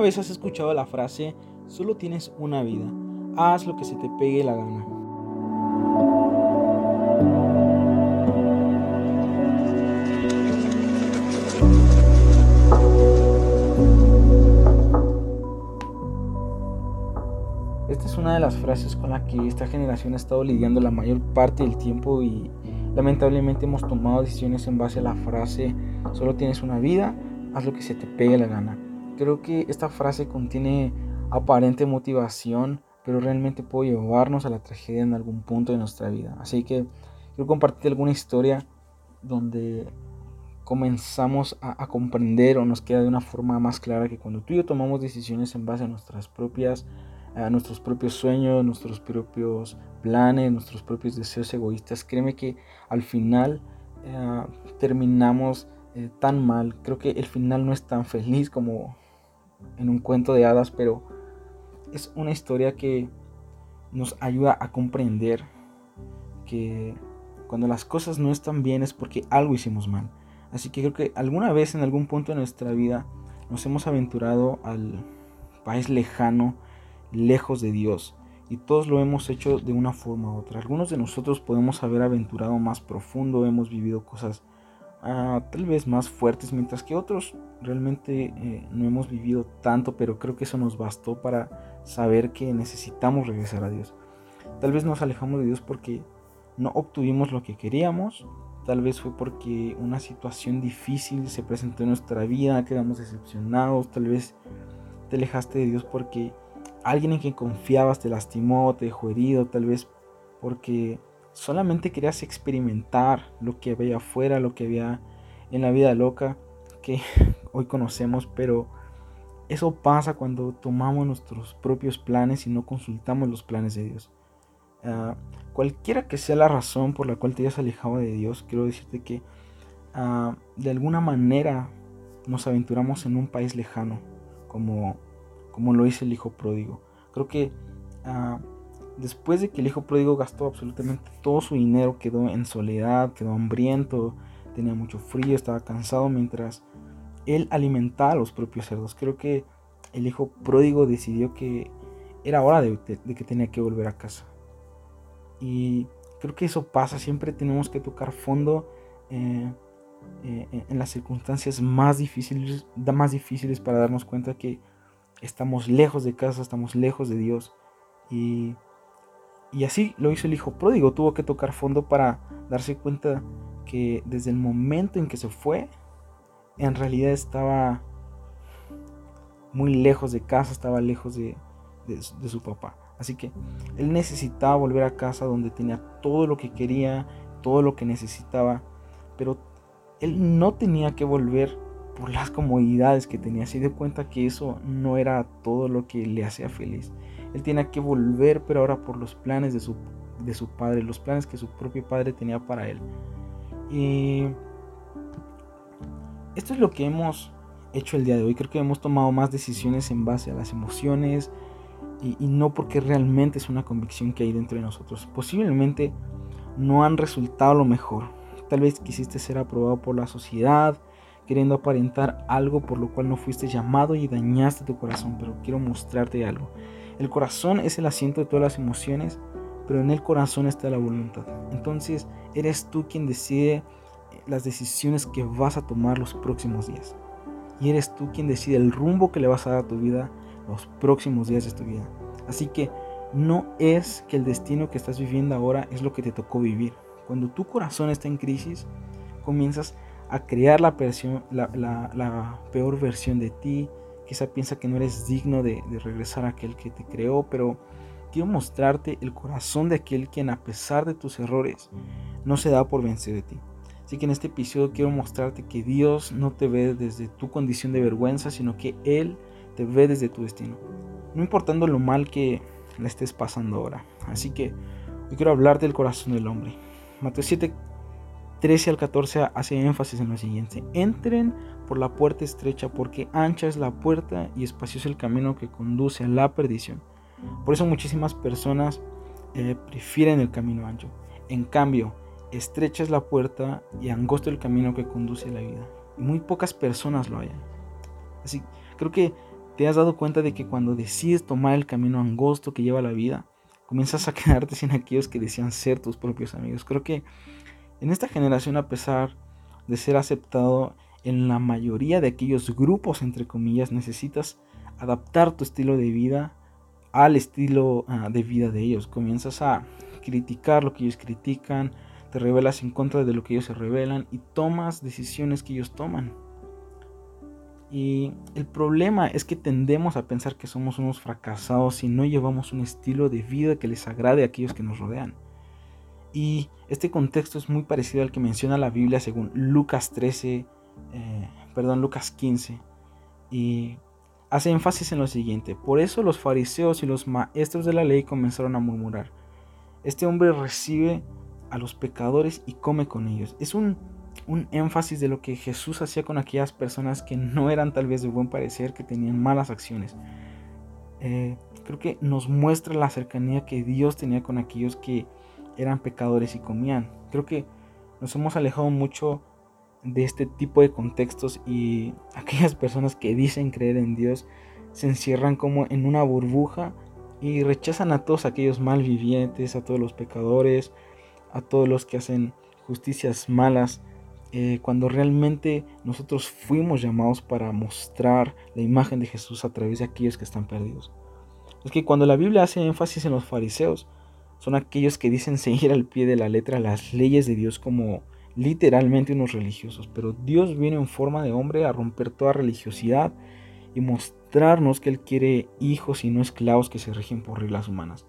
¿Alguna vez has escuchado la frase, solo tienes una vida, haz lo que se te pegue la gana? Esta es una de las frases con la que esta generación ha estado lidiando la mayor parte del tiempo y lamentablemente hemos tomado decisiones en base a la frase, solo tienes una vida, haz lo que se te pegue la gana. Creo que esta frase contiene aparente motivación, pero realmente puede llevarnos a la tragedia en algún punto de nuestra vida. Así que quiero compartir alguna historia donde comenzamos a, comprender o nos queda de una forma más clara que cuando tú y yo tomamos decisiones en base a nuestras propias a nuestros propios sueños, nuestros propios planes, nuestros propios deseos egoístas, créeme que al final eh, terminamos eh, tan mal. Creo que el final no es tan feliz como en un cuento de hadas, pero es una historia que nos ayuda a comprender que cuando las cosas no están bien es porque algo hicimos mal. Así que creo que alguna vez en algún punto de nuestra vida nos hemos aventurado al país lejano, lejos de Dios. Y todos lo hemos hecho de una forma u otra. Algunos de nosotros podemos haber aventurado más profundo, hemos vivido cosas tal vez más fuertes, mientras que otros realmente eh, no hemos vivido tanto, pero creo que eso nos bastó para saber que necesitamos regresar a Dios. Tal vez nos alejamos de Dios porque no obtuvimos lo que queríamos, tal vez fue porque una situación difícil se presentó en nuestra vida, quedamos decepcionados, tal vez te alejaste de Dios porque alguien en quien confiabas te lastimó, te dejó herido, tal vez porque solamente querías experimentar lo que había afuera, lo que había en la vida loca que hoy conocemos, pero eso pasa cuando tomamos nuestros propios planes y no consultamos los planes de Dios. Ah, cualquiera que sea la razón por la cual te hayas alejado de Dios, quiero decirte que ah, de alguna manera nos aventuramos en un país lejano, como, como lo hizo el hijo pródigo. Creo que ah, Después de que el hijo pródigo gastó absolutamente todo su dinero, quedó en soledad, quedó hambriento, tenía mucho frío, estaba cansado mientras él alimentaba a los propios cerdos. Creo que el hijo pródigo decidió que era hora de, que tenía que volver a casa. Y creo que eso pasa, siempre tenemos que tocar fondo eh, eh, en las circunstancias más difíciles, más difíciles para darnos cuenta que estamos lejos de casa, estamos lejos de Dios. Y y así lo hizo el hijo pródigo, tuvo que tocar fondo para darse cuenta que desde el momento en que se fue, en realidad estaba muy lejos de casa, estaba lejos de, su papá. Así que él necesitaba volver a casa donde tenía todo lo que quería, todo lo que necesitaba, pero él no tenía que volver por las comodidades que tenía. Se dio cuenta que eso no era todo lo que le hacía feliz. Él tenía que volver, pero ahora por los planes de su, de su padre, los planes que su propio padre tenía para él. Y esto es lo que hemos hecho el día de hoy. Creo que hemos tomado más decisiones en base a las emociones y, y no porque realmente es una convicción que hay dentro de nosotros. Posiblemente no han resultado lo mejor. Tal vez quisiste ser aprobado por la sociedad, queriendo aparentar algo por lo cual no fuiste llamado y dañaste tu corazón, pero quiero mostrarte algo. El corazón es el asiento de todas las emociones, pero en el corazón está la voluntad. Entonces eres tú quien decide las decisiones que vas a tomar los próximos días. Y eres tú quien decide el rumbo que le vas a dar a tu vida los próximos días de tu vida. Así que no es que el destino que estás viviendo ahora es lo que te tocó vivir. Cuando tu corazón está en crisis, comienzas a crear la, la peor versión de ti, Quizá piensa que no eres digno de, regresar a aquel que te creó, pero quiero mostrarte el corazón de aquel quien a pesar de tus errores no se da por vencer de ti. Así que en este episodio quiero mostrarte que Dios no te ve desde tu condición de vergüenza, sino que Él te ve desde tu destino. No importando lo mal que le estés pasando ahora. Así que hoy quiero hablarte del corazón del hombre. Mateo 7, 13 al 14 hace énfasis en lo siguiente. Entren por la puerta estrecha, porque ancha es la puerta y espacioso el camino que conduce a la perdición. Por eso muchísimas personas eh, prefieren el camino ancho. En cambio, estrecha es la puerta y angosto el camino que conduce a la vida. Y muy pocas personas lo hayan. Así, creo que ¿Te has dado cuenta de que cuando decides tomar el camino angosto que lleva la vida, comienzas a quedarte sin aquellos que decían ser tus propios amigos? Creo que en esta generación, a pesar de ser aceptado en la mayoría de aquellos grupos, entre comillas, necesitas adaptar tu estilo de vida al estilo ah, de vida de ellos. Comienzas a criticar lo que ellos critican, te rebelas en contra de lo que ellos se rebelan y tomas decisiones que ellos toman. Y el problema es que tendemos a pensar que somos unos fracasados si no llevamos un estilo de vida que les agrade a aquellos que nos rodean. Y este contexto es muy parecido al que menciona la Biblia según Lucas 13, eh, perdón, Lucas 15. Y hace énfasis en lo siguiente, por eso los fariseos y los maestros de la ley comenzaron a murmurar. Este hombre recibe a los pecadores y come con ellos. Es un un énfasis de lo que Jesús hacía con aquellas personas que no eran tal vez de buen parecer, que tenían malas acciones. Eh, creo que nos muestra la cercanía que Dios tenía con aquellos que eran pecadores y comían. Creo que nos hemos alejado mucho de este tipo de contextos y aquellas personas que dicen creer en Dios se encierran como en una burbuja y rechazan a todos aquellos malvivientes, a todos los pecadores, a todos los que hacen justicias malas. Eh, cuando realmente nosotros fuimos llamados para mostrar la imagen de Jesús a través de aquellos que están perdidos. Es que cuando la Biblia hace énfasis en los fariseos, son aquellos que dicen seguir al pie de la letra las leyes de Dios como literalmente unos religiosos, pero Dios viene en forma de hombre a romper toda religiosidad y mostrarnos que Él quiere hijos y no esclavos que se rigen por reglas humanas.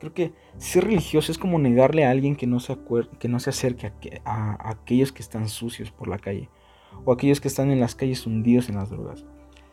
Creo que ser religioso es como negarle a alguien que no se, que no se acerque a, aquellos que están sucios por la calle o a aquellos que están en las calles hundidos en las drogas.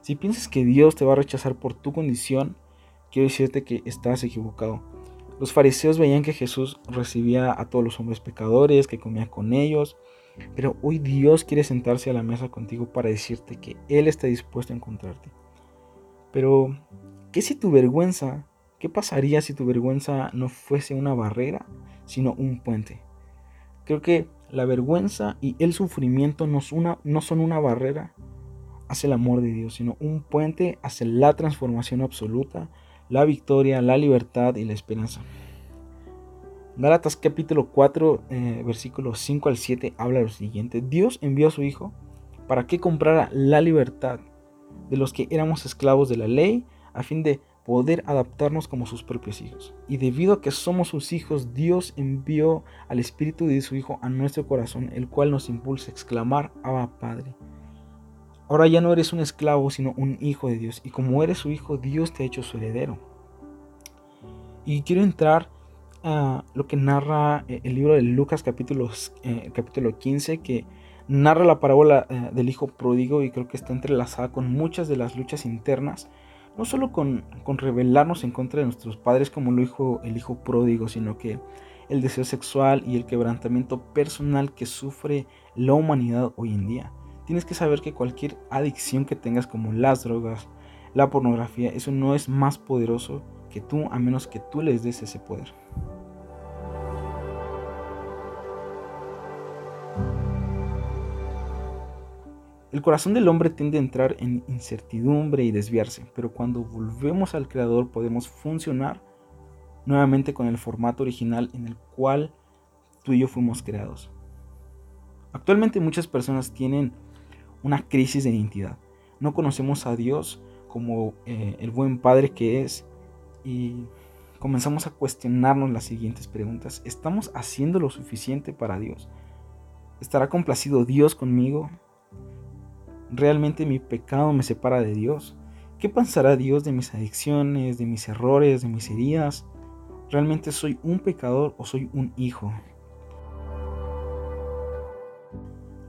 Si piensas que Dios te va a rechazar por tu condición, quiero decirte que estás equivocado. Los fariseos veían que Jesús recibía a todos los hombres pecadores, que comía con ellos, pero hoy Dios quiere sentarse a la mesa contigo para decirte que Él está dispuesto a encontrarte. Pero, ¿qué si tu vergüenza ¿Qué pasaría si tu vergüenza no fuese una barrera, sino un puente? Creo que la vergüenza y el sufrimiento no, son una barrera hacia el amor de Dios, sino un puente hacia la transformación absoluta, la victoria, la libertad y la esperanza. Gálatas capítulo 4, eh, versículos 5 al 7 habla lo siguiente. Dios envió a su Hijo para que comprara la libertad de los que éramos esclavos de la ley a fin de poder adaptarnos como sus propios hijos. Y debido a que somos sus hijos, Dios envió al Espíritu de su Hijo a nuestro corazón, el cual nos impulsa a exclamar, Abba Padre. Ahora ya no eres un esclavo, sino un hijo de Dios. Y como eres su hijo, Dios te ha hecho su heredero. Y quiero entrar a lo que narra eh, el libro de Lucas capítulo, eh, capítulo 15, que narra la parábola eh, del hijo pródigo y creo que está entrelazada con muchas de las luchas internas no solo con, rebelarnos en contra de nuestros padres como lo dijo el hijo pródigo, sino que el deseo sexual y el quebrantamiento personal que sufre la humanidad hoy en día. Tienes que saber que cualquier adicción que tengas como las drogas, la pornografía, eso no es más poderoso que tú a menos que tú les des ese poder. El corazón del hombre tiende a entrar en incertidumbre y desviarse, pero cuando volvemos al Creador podemos funcionar nuevamente con el formato original en el cual tú y yo fuimos creados. Actualmente muchas personas tienen una crisis de identidad. No conocemos a Dios como eh, el buen Padre que es y comenzamos a cuestionarnos las siguientes preguntas. ¿Estamos haciendo lo suficiente para Dios? ¿Estará complacido Dios conmigo? ¿Realmente mi pecado me separa de Dios? ¿Qué pensará Dios de mis adicciones, de mis errores, de mis heridas? ¿Realmente soy un pecador o soy un hijo?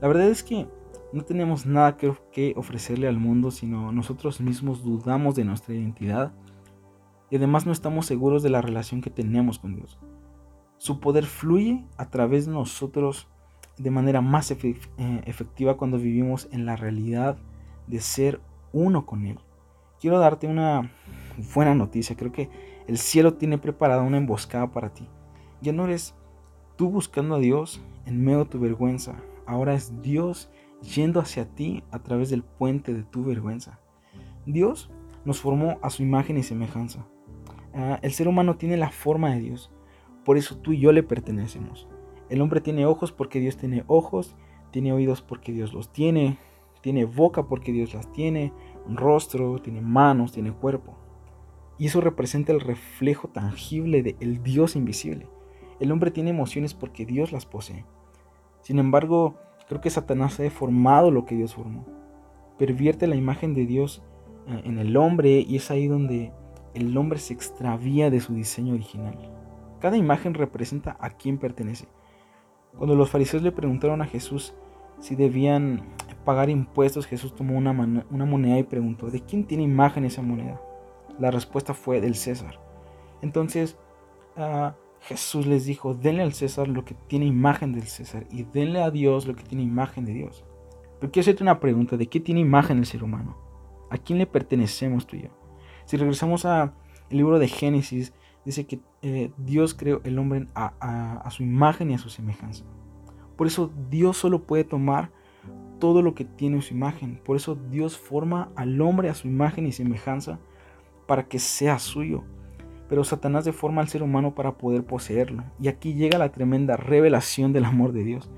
La verdad es que no tenemos nada que, ofrecerle al mundo, sino nosotros mismos dudamos de nuestra identidad y además no estamos seguros de la relación que tenemos con Dios. Su poder fluye a través de nosotros de manera más eh, efectiva cuando vivimos en la realidad de ser uno con Él. Quiero darte una buena noticia. Creo que el cielo tiene preparada una emboscada para ti. Ya no eres tú buscando a Dios en medio de tu vergüenza. Ahora es Dios yendo hacia ti a través del puente de tu vergüenza. Dios nos formó a su imagen y semejanza. Ah, el ser humano tiene la forma de Dios, por eso tú y yo le pertenecemos. El hombre tiene ojos porque Dios tiene ojos, tiene oídos porque Dios los tiene, tiene boca porque Dios las tiene, un rostro, tiene manos, tiene cuerpo. Y eso representa el reflejo tangible del Dios invisible. El hombre tiene emociones porque Dios las posee. Sin embargo, creo que Satanás ha deformado lo que Dios formó. Pervierte la imagen de Dios eh, en el hombre y es ahí donde el hombre se extravía de su diseño original. Cada imagen representa a quién pertenece. Cuando los fariseos le preguntaron a Jesús si debían pagar impuestos, Jesús tomó una, moneda y preguntó, ¿de quién tiene imagen esa moneda? La respuesta fue del César. Entonces ah, Jesús les dijo, denle al César lo que tiene imagen del César y denle a Dios lo que tiene imagen de Dios. Pero quiero hacerte una pregunta, ¿de qué tiene imagen el ser humano? ¿A quién le pertenecemos tú y yo? Si regresamos al libro de Génesis, dice que eh, Dios creó el hombre a, su imagen y a su semejanza. Por eso Dios solo puede tomar todo lo que tiene su imagen. Por eso Dios forma al hombre a su imagen y semejanza para que sea suyo. Pero Satanás deforma al ser humano para poder poseerlo. Y aquí llega la tremenda revelación del amor de Dios.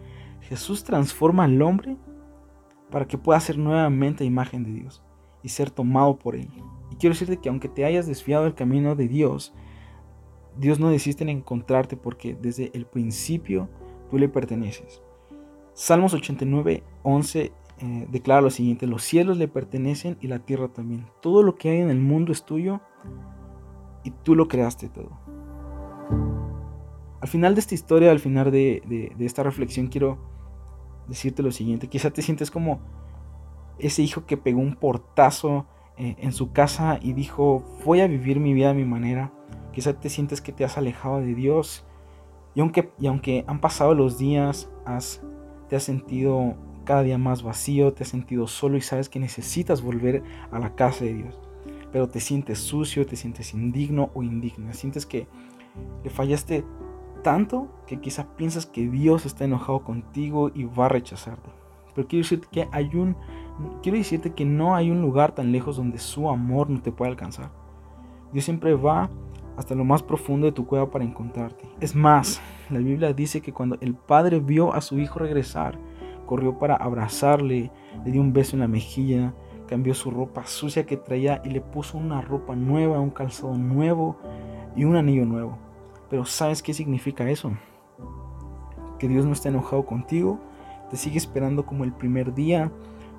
Jesús transforma al hombre para que pueda ser nuevamente imagen de Dios y ser tomado por él. Y quiero decirte que aunque te hayas desviado del camino de Dios, Dios no desiste en encontrarte porque desde el principio tú le perteneces. Salmos 89, 11 eh, declara lo siguiente, los cielos le pertenecen y la tierra también. Todo lo que hay en el mundo es tuyo y tú lo creaste todo. Al final de esta historia, al final de, esta reflexión, quiero decirte lo siguiente. Quizá te sientes como ese hijo que pegó un portazo eh, en su casa y dijo, voy a vivir mi vida a mi manera Quizá te sientes que te has alejado de Dios. Y aunque, y aunque han pasado los días, te has sentido cada día más vacío, te has sentido solo y sabes que necesitas volver a la casa de Dios. Pero te sientes sucio, te sientes indigno o indigna. Sientes que le fallaste tanto que quizá piensas que Dios está enojado contigo y va a rechazarte. Pero quiero decirte que hay un quiero decirte que no hay un lugar tan lejos donde su amor no te pueda alcanzar. Dios siempre va hasta lo más profundo de tu cueva para encontrarte. Es más, la Biblia dice que cuando el padre vio a su hijo regresar, corrió para abrazarle, le dio un beso en la mejilla, cambió su ropa sucia que traía y le puso una ropa nueva, un calzado nuevo y un anillo nuevo. Pero ¿sabes qué significa eso? Que Dios no está enojado contigo, te sigue esperando como el primer día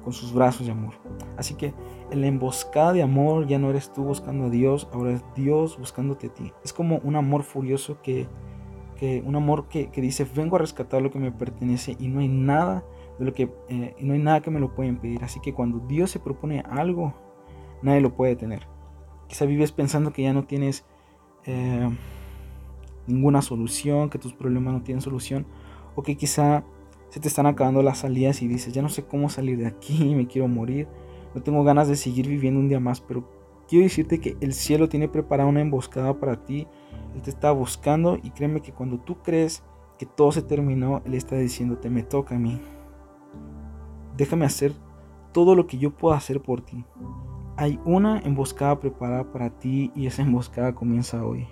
con sus brazos de amor. Así que en la emboscada de amor ya no eres tú buscando a Dios, ahora es Dios buscándote a ti. Es como un amor furioso que, que un amor que, que, dice, vengo a rescatar lo que me pertenece y no hay nada de lo que, eh, no hay nada que me lo pueda impedir. Así que cuando Dios se propone algo, nadie lo puede tener. Quizá vives pensando que ya no tienes eh, ninguna solución, que tus problemas no tienen solución, o que quizá se te están acabando las salidas y dices, ya no sé cómo salir de aquí, me quiero morir, no tengo ganas de seguir viviendo un día más, pero quiero decirte que el cielo tiene preparada una emboscada para ti, Él te está buscando y créeme que cuando tú crees que todo se terminó, Él está diciéndote, me toca a mí, déjame hacer todo lo que yo pueda hacer por ti. Hay una emboscada preparada para ti y esa emboscada comienza hoy.